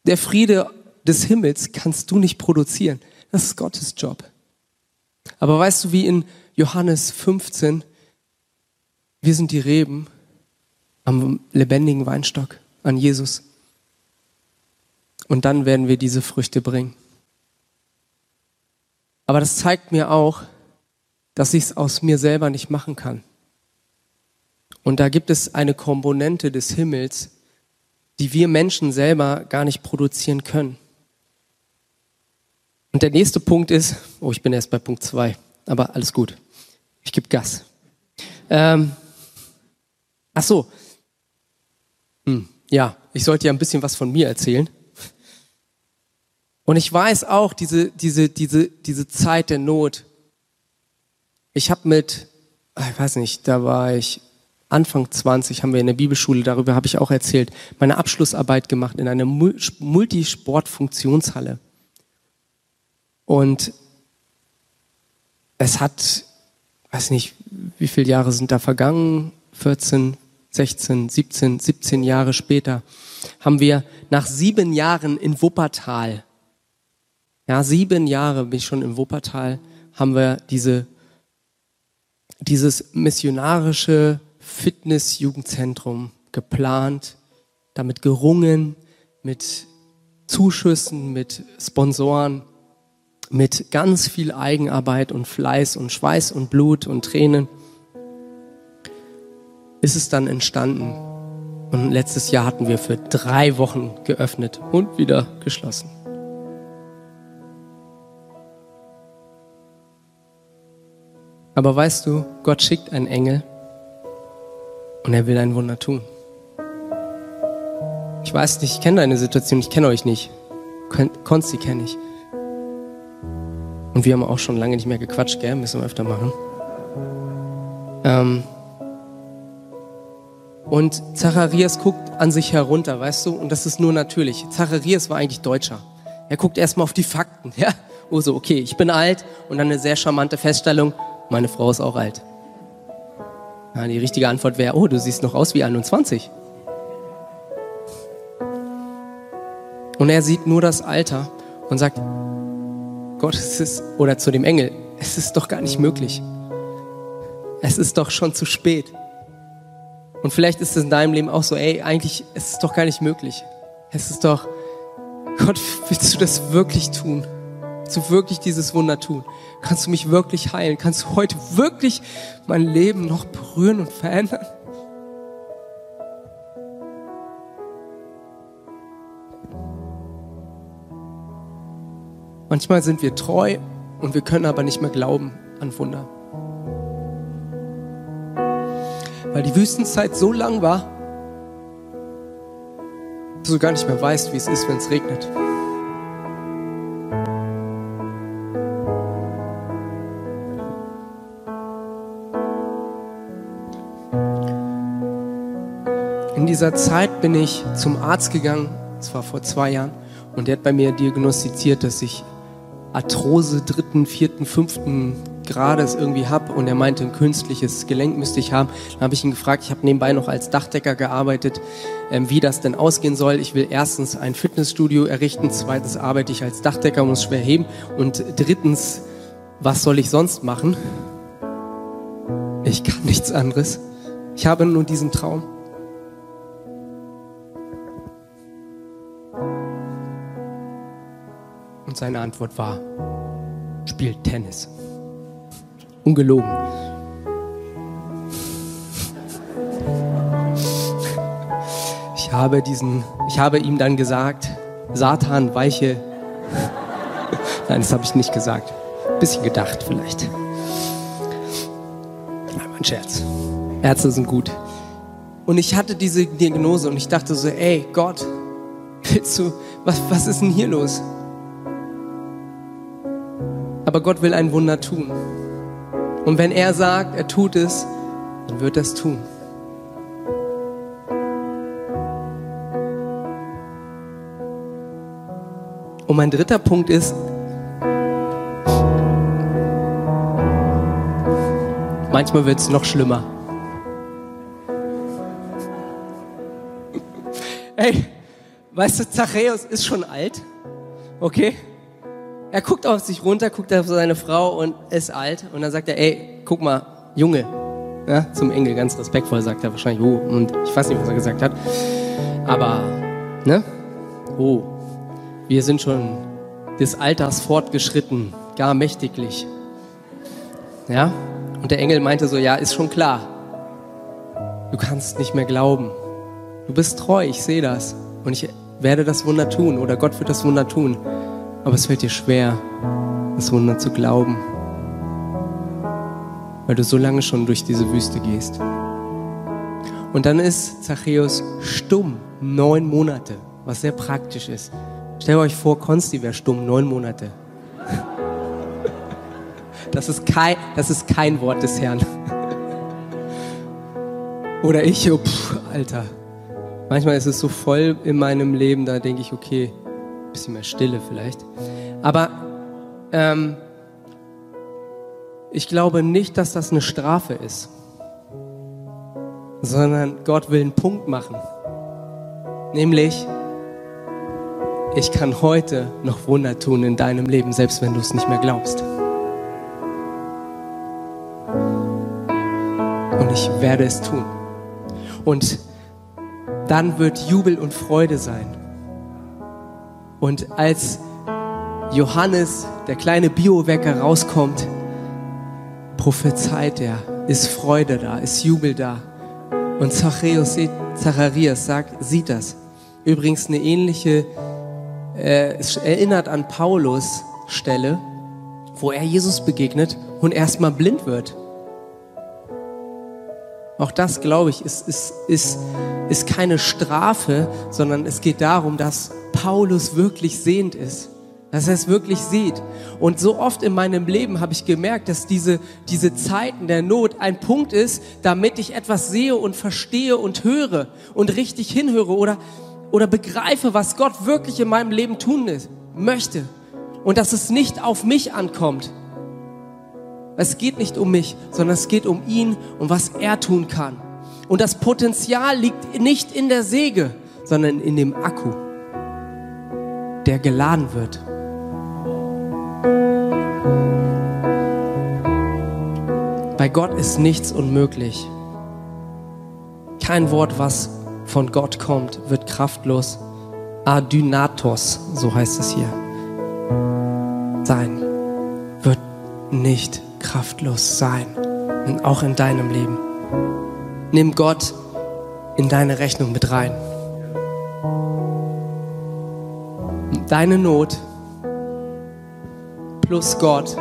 Der Friede des Himmels kannst du nicht produzieren. Das ist Gottes Job. Aber weißt du, wie in Johannes 15, wir sind die Reben am lebendigen Weinstock, an Jesus. Und dann werden wir diese Früchte bringen. Aber das zeigt mir auch, dass ich es aus mir selber nicht machen kann. Und da gibt es eine Komponente des Himmels, die wir Menschen selber gar nicht produzieren können. Und der nächste Punkt ist, oh, ich bin erst bei Punkt zwei, aber alles gut. Ich gebe Gas. Ähm, ach so. Hm, ja, ich sollte ja ein bisschen was von mir erzählen. Und ich weiß auch, diese, diese, diese, diese Zeit der Not. Ich habe mit, ah, ich weiß nicht, da war ich Anfang 20, haben wir in der Bibelschule, darüber habe ich auch erzählt, meine Abschlussarbeit gemacht in einer Multisportfunktionshalle. Und es hat, weiß nicht, wie viele Jahre sind da vergangen, 14, 16, 17, 17 Jahre später, haben wir nach sieben Jahren in Wuppertal ja, sieben Jahre bin ich schon in Wuppertal, haben wir diese, dieses missionarische Fitness-Jugendzentrum geplant, damit gerungen, mit Zuschüssen, mit Sponsoren, mit ganz viel Eigenarbeit und Fleiß und Schweiß und Blut und Tränen ist es dann entstanden. Und letztes Jahr hatten wir für drei Wochen geöffnet und wieder geschlossen. Aber weißt du, Gott schickt einen Engel und er will ein Wunder tun. Ich weiß nicht, ich kenne deine Situation, ich kenne euch nicht. Konsti kenne ich. Und wir haben auch schon lange nicht mehr gequatscht, gell? Müssen wir öfter machen. Ähm und Zacharias guckt an sich herunter, weißt du? Und das ist nur natürlich. Zacharias war eigentlich Deutscher. Er guckt erstmal auf die Fakten, *laughs* ja? Oh so, okay, ich bin alt und dann eine sehr charmante Feststellung, meine Frau ist auch alt. Ja, die richtige Antwort wäre, oh, du siehst noch aus wie 21. Und er sieht nur das Alter und sagt, Gott, es ist, oder zu dem Engel, es ist doch gar nicht möglich. Es ist doch schon zu spät. Und vielleicht ist es in deinem Leben auch so, ey, eigentlich ist es doch gar nicht möglich. Es ist doch, Gott, willst du das wirklich tun? Willst du wirklich dieses Wunder tun? Kannst du mich wirklich heilen? Kannst du heute wirklich mein Leben noch berühren und verändern? Manchmal sind wir treu und wir können aber nicht mehr glauben an Wunder. Weil die Wüstenzeit so lang war, dass du gar nicht mehr weißt, wie es ist, wenn es regnet. In dieser Zeit bin ich zum Arzt gegangen, das war vor zwei Jahren, und der hat bei mir diagnostiziert, dass ich Arthrose dritten, vierten, fünften Grades irgendwie habe und er meinte, ein künstliches Gelenk müsste ich haben. Dann habe ich ihn gefragt, ich habe nebenbei noch als Dachdecker gearbeitet, ähm, wie das denn ausgehen soll. Ich will erstens ein Fitnessstudio errichten, zweitens arbeite ich als Dachdecker, muss schwer heben und drittens, was soll ich sonst machen? Ich kann nichts anderes. Ich habe nur diesen Traum. Seine Antwort war, spielt Tennis. Ungelogen. Ich habe diesen, ich habe ihm dann gesagt, Satan, weiche. *laughs* Nein, das habe ich nicht gesagt. Bisschen gedacht vielleicht. Mein Scherz. Ärzte sind gut. Und ich hatte diese Diagnose und ich dachte so, ey Gott, willst du, was, was ist denn hier los? Aber Gott will ein Wunder tun. Und wenn er sagt, er tut es, dann wird er es tun. Und mein dritter Punkt ist, manchmal wird es noch schlimmer. Ey, weißt du, Zachäus ist schon alt, okay? Er guckt auf sich runter, guckt auf seine Frau und ist alt. Und dann sagt er, ey, guck mal, Junge. Ja, zum Engel, ganz respektvoll sagt er wahrscheinlich, oh, und ich weiß nicht, was er gesagt hat. Aber, ne? Oh, wir sind schon des Alters fortgeschritten, gar mächtiglich. Ja? Und der Engel meinte so, ja, ist schon klar. Du kannst nicht mehr glauben. Du bist treu, ich sehe das. Und ich werde das Wunder tun oder Gott wird das Wunder tun. Aber es fällt dir schwer, das Wunder zu glauben, weil du so lange schon durch diese Wüste gehst. Und dann ist Zachäus stumm, neun Monate, was sehr praktisch ist. Stellt euch vor, Konsti wäre stumm, neun Monate. Das ist kein, das ist kein Wort des Herrn. Oder ich, oh, pff, Alter. Manchmal ist es so voll in meinem Leben, da denke ich, okay, bisschen mehr Stille vielleicht. Aber ähm, ich glaube nicht, dass das eine Strafe ist, sondern Gott will einen Punkt machen. Nämlich, ich kann heute noch Wunder tun in deinem Leben, selbst wenn du es nicht mehr glaubst. Und ich werde es tun. Und dann wird Jubel und Freude sein. Und als Johannes, der kleine Biowecker, rauskommt, prophezeit er, ist Freude da, ist Jubel da. Und Zachäus, Zacharias sagt, sieht das. Übrigens eine ähnliche, äh, es erinnert an Paulus Stelle, wo er Jesus begegnet und erstmal blind wird. Auch das, glaube ich, ist, ist, ist, ist keine Strafe, sondern es geht darum, dass Paulus wirklich sehend ist. Dass er es wirklich sieht. Und so oft in meinem Leben habe ich gemerkt, dass diese, diese Zeiten der Not ein Punkt ist, damit ich etwas sehe und verstehe und höre und richtig hinhöre oder, oder begreife, was Gott wirklich in meinem Leben tun ist, möchte. Und dass es nicht auf mich ankommt. Es geht nicht um mich, sondern es geht um ihn und was er tun kann. Und das Potenzial liegt nicht in der Säge, sondern in dem Akku. Der geladen wird. Bei Gott ist nichts unmöglich. Kein Wort, was von Gott kommt, wird kraftlos. Adynatos, so heißt es hier. Sein wird nicht kraftlos sein. Und auch in deinem Leben. Nimm Gott in deine Rechnung mit rein. Deine Not plus Gott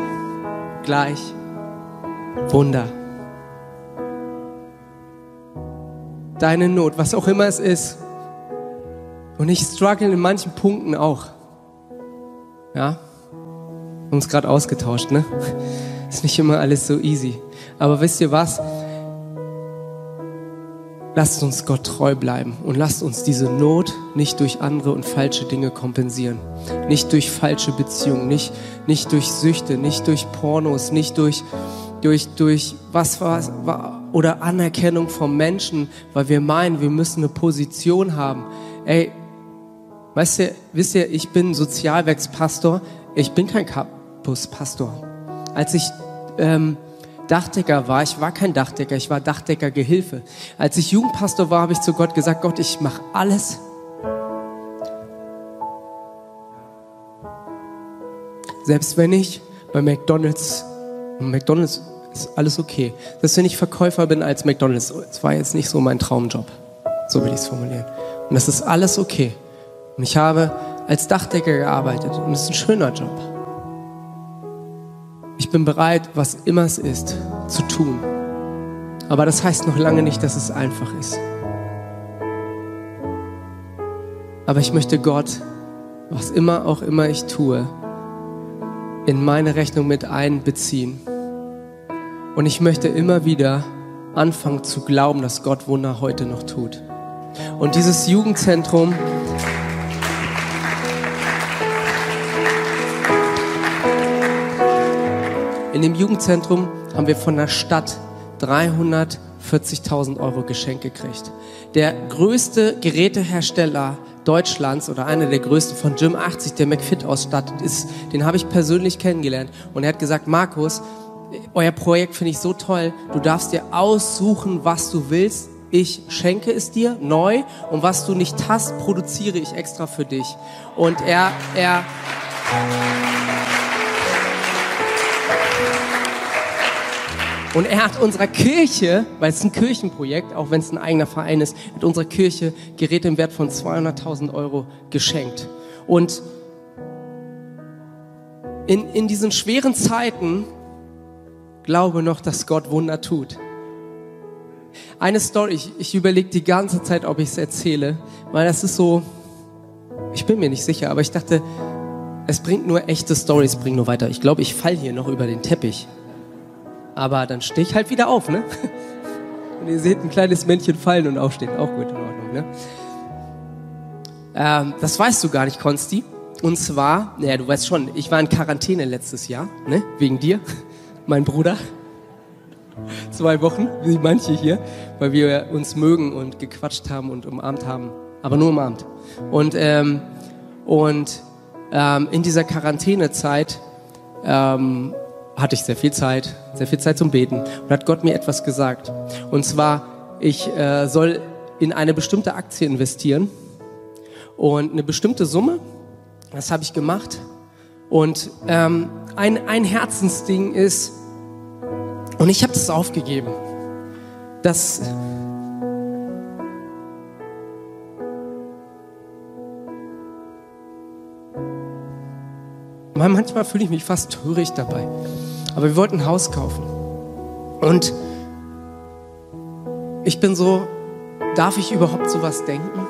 gleich Wunder. Deine Not, was auch immer es ist. Und ich struggle in manchen Punkten auch. Ja? Uns gerade ausgetauscht, ne? *laughs* Ist nicht immer alles so easy. Aber wisst ihr was? Lasst uns Gott treu bleiben und lasst uns diese Not nicht durch andere und falsche Dinge kompensieren. Nicht durch falsche Beziehungen, nicht, nicht durch Süchte, nicht durch Pornos, nicht durch, durch, durch was war oder Anerkennung vom Menschen, weil wir meinen, wir müssen eine Position haben. Ey, weißt du, wisst ihr, ich bin Sozialwerkspastor, ich bin kein Campuspastor. Als ich ähm, Dachdecker war, ich war kein Dachdecker, ich war Dachdecker-Gehilfe. Als ich Jugendpastor war, habe ich zu Gott gesagt, Gott, ich mache alles. Selbst wenn ich bei McDonald's, McDonald's ist alles okay. Selbst wenn ich Verkäufer bin als McDonald's, das war jetzt nicht so mein Traumjob. So will ich es formulieren. Und das ist alles okay. Und ich habe als Dachdecker gearbeitet und es ist ein schöner Job. Ich bin bereit, was immer es ist, zu tun. Aber das heißt noch lange nicht, dass es einfach ist. Aber ich möchte Gott, was immer auch immer ich tue, in meine Rechnung mit einbeziehen. Und ich möchte immer wieder anfangen zu glauben, dass Gott Wunder heute noch tut. Und dieses Jugendzentrum In dem Jugendzentrum haben wir von der Stadt 340.000 Euro Geschenk gekriegt. Der größte Gerätehersteller Deutschlands oder einer der größten von Gym 80, der McFit ausstattet ist, den habe ich persönlich kennengelernt. Und er hat gesagt, Markus, euer Projekt finde ich so toll. Du darfst dir aussuchen, was du willst. Ich schenke es dir neu und was du nicht hast, produziere ich extra für dich. Und er, er, Und er hat unserer Kirche, weil es ein Kirchenprojekt, auch wenn es ein eigener Verein ist, hat unserer Kirche Geräte im Wert von 200.000 Euro geschenkt. Und in, in diesen schweren Zeiten glaube noch, dass Gott Wunder tut. Eine Story, ich, ich überlege die ganze Zeit, ob ich es erzähle, weil das ist so, ich bin mir nicht sicher, aber ich dachte, es bringt nur echte Stories, bringt nur weiter. Ich glaube, ich fall hier noch über den Teppich. Aber dann stehe ich halt wieder auf, ne? *laughs* Und ihr seht ein kleines Männchen fallen und aufstehen. Auch gut in Ordnung, ne? Ähm, das weißt du gar nicht, Konsti. Und zwar, naja, du weißt schon, ich war in Quarantäne letztes Jahr, ne? Wegen dir, *laughs* mein Bruder. *laughs* Zwei Wochen, wie manche hier, weil wir uns mögen und gequatscht haben und umarmt haben. Aber nur umarmt. Und, ähm, und ähm, in dieser Quarantänezeit ähm, hatte ich sehr viel Zeit, sehr viel Zeit zum Beten und hat Gott mir etwas gesagt. Und zwar, ich äh, soll in eine bestimmte Aktie investieren und eine bestimmte Summe. Das habe ich gemacht. Und ähm, ein, ein Herzensding ist, und ich habe das aufgegeben, dass manchmal fühle ich mich fast töricht dabei. Aber wir wollten ein Haus kaufen. Und ich bin so, darf ich überhaupt sowas denken?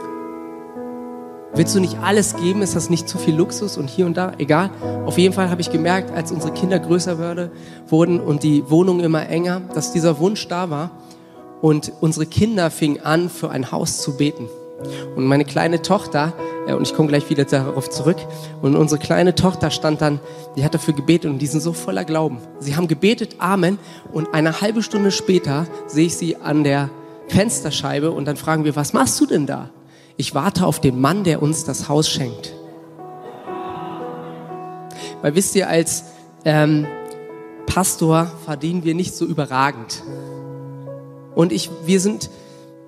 Willst du nicht alles geben? Ist das nicht zu viel Luxus und hier und da? Egal. Auf jeden Fall habe ich gemerkt, als unsere Kinder größer wurde, wurden und die Wohnung immer enger, dass dieser Wunsch da war. Und unsere Kinder fingen an, für ein Haus zu beten. Und meine kleine Tochter, äh, und ich komme gleich wieder darauf zurück, und unsere kleine Tochter stand dann, die hat dafür gebetet und die sind so voller Glauben. Sie haben gebetet, Amen, und eine halbe Stunde später sehe ich sie an der Fensterscheibe und dann fragen wir, was machst du denn da? Ich warte auf den Mann, der uns das Haus schenkt. weil wisst ihr, als ähm, Pastor verdienen wir nicht so überragend. Und ich, wir sind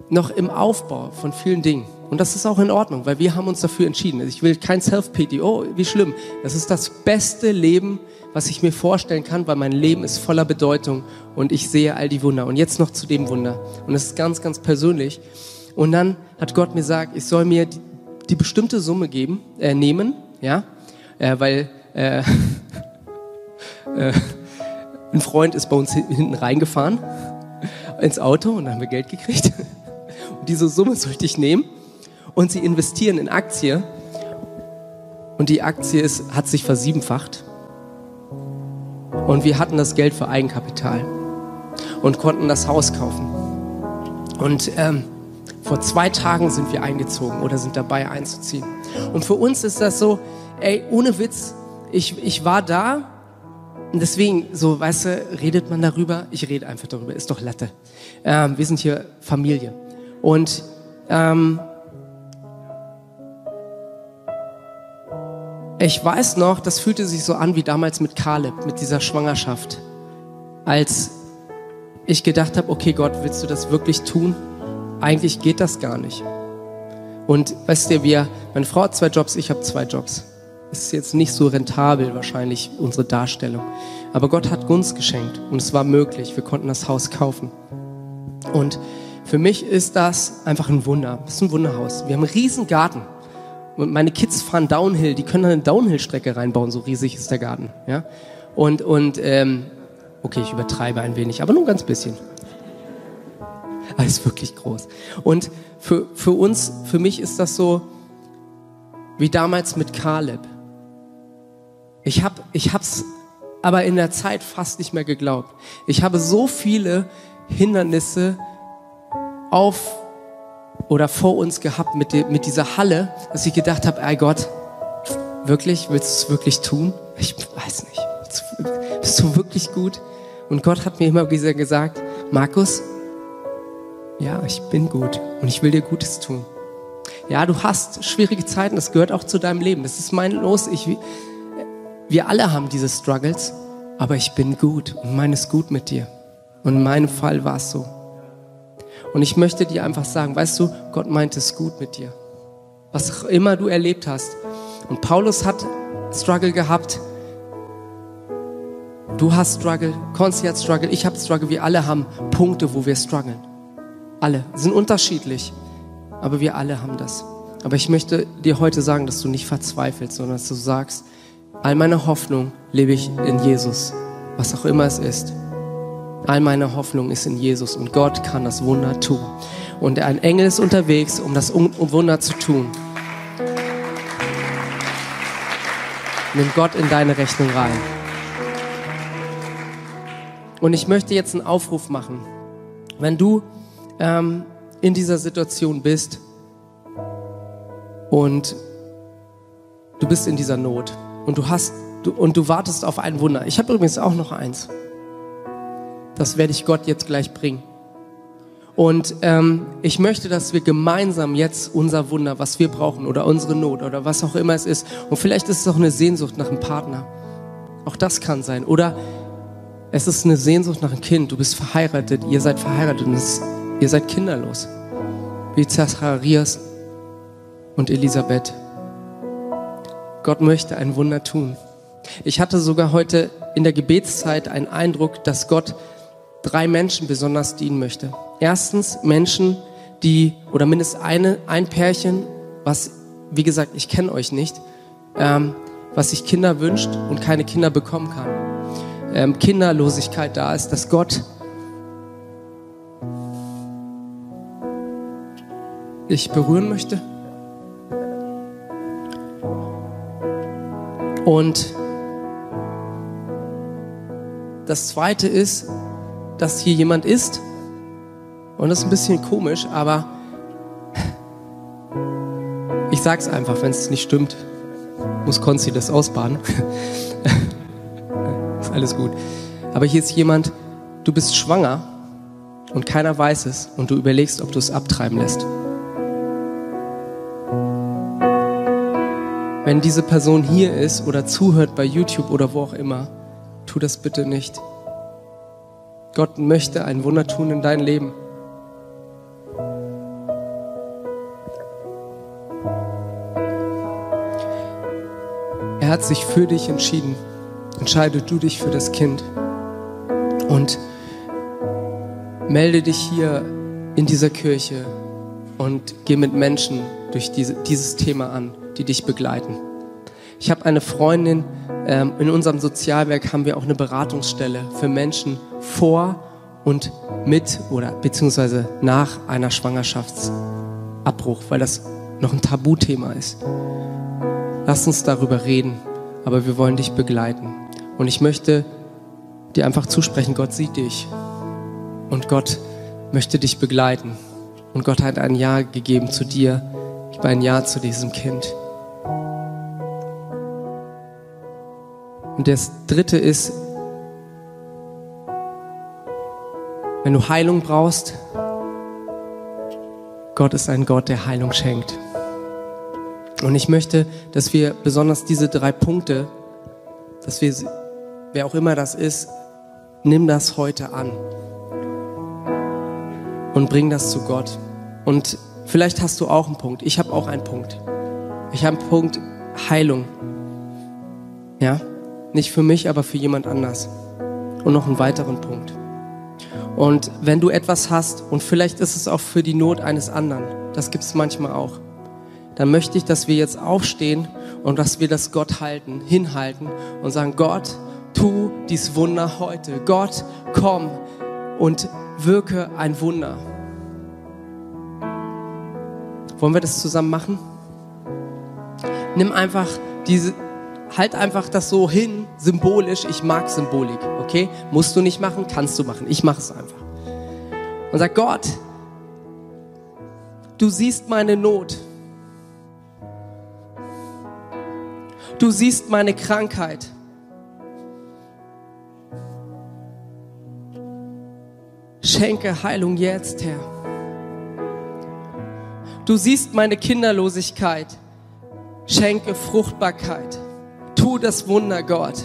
noch im Aufbau von vielen Dingen. Und das ist auch in Ordnung, weil wir haben uns dafür entschieden. Also ich will kein Self-Pity. Oh, wie schlimm. Das ist das beste Leben, was ich mir vorstellen kann, weil mein Leben ist voller Bedeutung und ich sehe all die Wunder. Und jetzt noch zu dem Wunder. Und es ist ganz, ganz persönlich. Und dann hat Gott mir gesagt, ich soll mir die, die bestimmte Summe geben, äh, nehmen, ja, äh, weil äh, *laughs* äh, ein Freund ist bei uns hinten reingefahren ins Auto und dann haben wir Geld gekriegt. *laughs* Diese Summe sollte ich nehmen und sie investieren in Aktie. Und die Aktie ist, hat sich versiebenfacht. Und wir hatten das Geld für Eigenkapital und konnten das Haus kaufen. Und ähm, vor zwei Tagen sind wir eingezogen oder sind dabei einzuziehen. Und für uns ist das so, ey, ohne Witz, ich, ich war da und deswegen, so, weißt du, redet man darüber? Ich rede einfach darüber, ist doch Latte. Ähm, wir sind hier Familie. Und ähm, ich weiß noch, das fühlte sich so an wie damals mit Kaleb, mit dieser Schwangerschaft. Als ich gedacht habe, okay Gott, willst du das wirklich tun? Eigentlich geht das gar nicht. Und weißt du, wir, meine Frau hat zwei Jobs, ich habe zwei Jobs ist jetzt nicht so rentabel wahrscheinlich unsere Darstellung. Aber Gott hat Gunst geschenkt und es war möglich. Wir konnten das Haus kaufen. Und für mich ist das einfach ein Wunder. Das ist ein Wunderhaus. Wir haben einen riesen Garten. Und meine Kids fahren Downhill, die können eine Downhill-Strecke reinbauen, so riesig ist der Garten. Ja? Und, und ähm, okay, ich übertreibe ein wenig, aber nur ein ganz bisschen. Aber ist wirklich groß. Und für, für uns, für mich ist das so wie damals mit Kaleb. Ich habe ich hab's aber in der Zeit fast nicht mehr geglaubt. Ich habe so viele Hindernisse auf oder vor uns gehabt mit, die, mit dieser Halle, dass ich gedacht habe, ey Gott, wirklich, willst du es wirklich tun? Ich weiß nicht. Bist du wirklich gut? Und Gott hat mir immer wieder gesagt, Markus, ja, ich bin gut und ich will dir Gutes tun. Ja, du hast schwierige Zeiten, das gehört auch zu deinem Leben. Das ist mein Los. Ich, wir alle haben diese Struggles, aber ich bin gut und mein ist gut mit dir. Und in meinem Fall war es so. Und ich möchte dir einfach sagen, weißt du, Gott meint es gut mit dir. Was auch immer du erlebt hast. Und Paulus hat Struggle gehabt. Du hast Struggle, Konsti hat Struggle, ich habe Struggle. Wir alle haben Punkte, wo wir strugglen. Alle sind unterschiedlich, aber wir alle haben das. Aber ich möchte dir heute sagen, dass du nicht verzweifelst, sondern dass du sagst, All meine Hoffnung lebe ich in Jesus, was auch immer es ist. All meine Hoffnung ist in Jesus und Gott kann das Wunder tun. Und ein Engel ist unterwegs, um das Wunder zu tun. Nimm Gott in deine Rechnung rein. Und ich möchte jetzt einen Aufruf machen. Wenn du ähm, in dieser Situation bist und du bist in dieser Not, und du hast du, und du wartest auf ein Wunder. Ich habe übrigens auch noch eins. Das werde ich Gott jetzt gleich bringen. Und ähm, ich möchte, dass wir gemeinsam jetzt unser Wunder, was wir brauchen oder unsere Not oder was auch immer es ist. Und vielleicht ist es auch eine Sehnsucht nach einem Partner. Auch das kann sein. Oder es ist eine Sehnsucht nach einem Kind. Du bist verheiratet, ihr seid verheiratet und es, ihr seid kinderlos. Wie Zacharias und Elisabeth. Gott möchte ein Wunder tun. Ich hatte sogar heute in der Gebetszeit einen Eindruck, dass Gott drei Menschen besonders dienen möchte. Erstens Menschen, die, oder mindestens eine, ein Pärchen, was, wie gesagt, ich kenne euch nicht, ähm, was sich Kinder wünscht und keine Kinder bekommen kann. Ähm, Kinderlosigkeit da ist, dass Gott dich berühren möchte Und das Zweite ist, dass hier jemand ist, und das ist ein bisschen komisch, aber ich sag's einfach, wenn es nicht stimmt, muss Konzi das ausbaden. *laughs* ist alles gut. Aber hier ist jemand, du bist schwanger und keiner weiß es und du überlegst, ob du es abtreiben lässt. wenn diese Person hier ist oder zuhört bei YouTube oder wo auch immer, tu das bitte nicht. Gott möchte ein Wunder tun in dein Leben. Er hat sich für dich entschieden. Entscheide du dich für das Kind. Und melde dich hier in dieser Kirche und geh mit Menschen durch diese, dieses Thema an, die dich begleiten. Ich habe eine Freundin, ähm, in unserem Sozialwerk haben wir auch eine Beratungsstelle für Menschen vor und mit oder beziehungsweise nach einer Schwangerschaftsabbruch, weil das noch ein Tabuthema ist. Lass uns darüber reden, aber wir wollen dich begleiten. Und ich möchte dir einfach zusprechen, Gott sieht dich und Gott möchte dich begleiten. Und Gott hat ein Ja gegeben zu dir. Gib ein Ja zu diesem Kind. Und das dritte ist, wenn du Heilung brauchst, Gott ist ein Gott, der Heilung schenkt. Und ich möchte, dass wir besonders diese drei Punkte, dass wir, wer auch immer das ist, nimm das heute an und bring das zu Gott. Und vielleicht hast du auch einen Punkt. Ich habe auch einen Punkt. Ich habe einen Punkt Heilung. Ja, nicht für mich, aber für jemand anders. Und noch einen weiteren Punkt. Und wenn du etwas hast, und vielleicht ist es auch für die Not eines anderen, das gibt es manchmal auch, dann möchte ich, dass wir jetzt aufstehen und dass wir das Gott halten, hinhalten und sagen, Gott, tu dies Wunder heute. Gott, komm und wirke ein Wunder. Wollen wir das zusammen machen? Nimm einfach diese, halt einfach das so hin, symbolisch. Ich mag Symbolik, okay? Musst du nicht machen, kannst du machen. Ich mache es einfach. Und sag Gott, du siehst meine Not. Du siehst meine Krankheit. Schenke Heilung jetzt, Herr. Du siehst meine Kinderlosigkeit. Schenke Fruchtbarkeit. Tu das Wunder, Gott.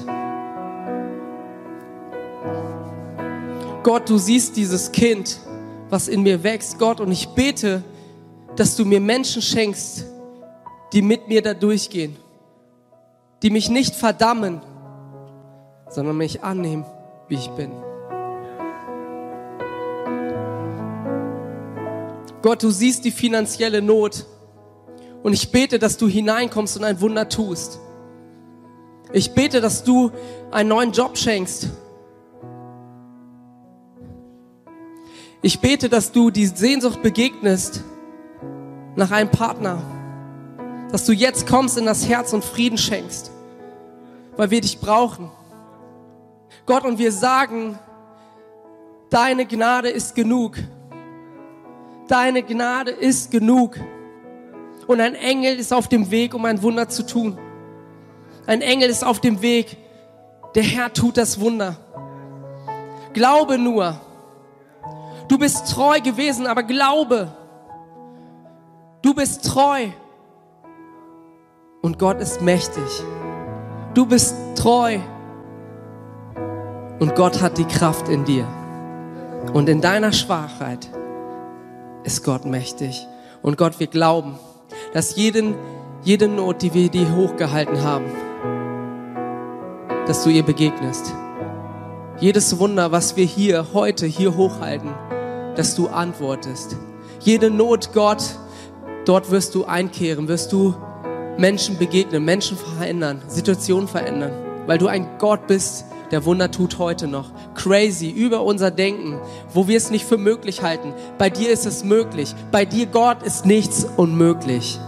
Gott, du siehst dieses Kind, was in mir wächst, Gott, und ich bete, dass du mir Menschen schenkst, die mit mir da durchgehen, die mich nicht verdammen, sondern mich annehmen, wie ich bin. Gott, du siehst die finanzielle Not. Und ich bete, dass du hineinkommst und ein Wunder tust. Ich bete, dass du einen neuen Job schenkst. Ich bete, dass du die Sehnsucht begegnest nach einem Partner. Dass du jetzt kommst in das Herz und Frieden schenkst. Weil wir dich brauchen. Gott, und wir sagen, deine Gnade ist genug deine Gnade ist genug. Und ein Engel ist auf dem Weg, um ein Wunder zu tun. Ein Engel ist auf dem Weg. Der Herr tut das Wunder. Glaube nur. Du bist treu gewesen, aber glaube. Du bist treu. Und Gott ist mächtig. Du bist treu. Und Gott hat die Kraft in dir. Und in deiner Schwachheit ist Gott mächtig. Und Gott, wir glauben, dass jeden, jede Not, die wir dir hochgehalten haben, dass du ihr begegnest. Jedes Wunder, was wir hier heute hier hochhalten, dass du antwortest. Jede Not, Gott, dort wirst du einkehren, wirst du Menschen begegnen, Menschen verändern, Situationen verändern, weil du ein Gott bist, der Wunder tut heute noch. Crazy, über unser Denken, wo wir es nicht für möglich halten. Bei dir ist es möglich. Bei dir, Gott, ist nichts unmöglich.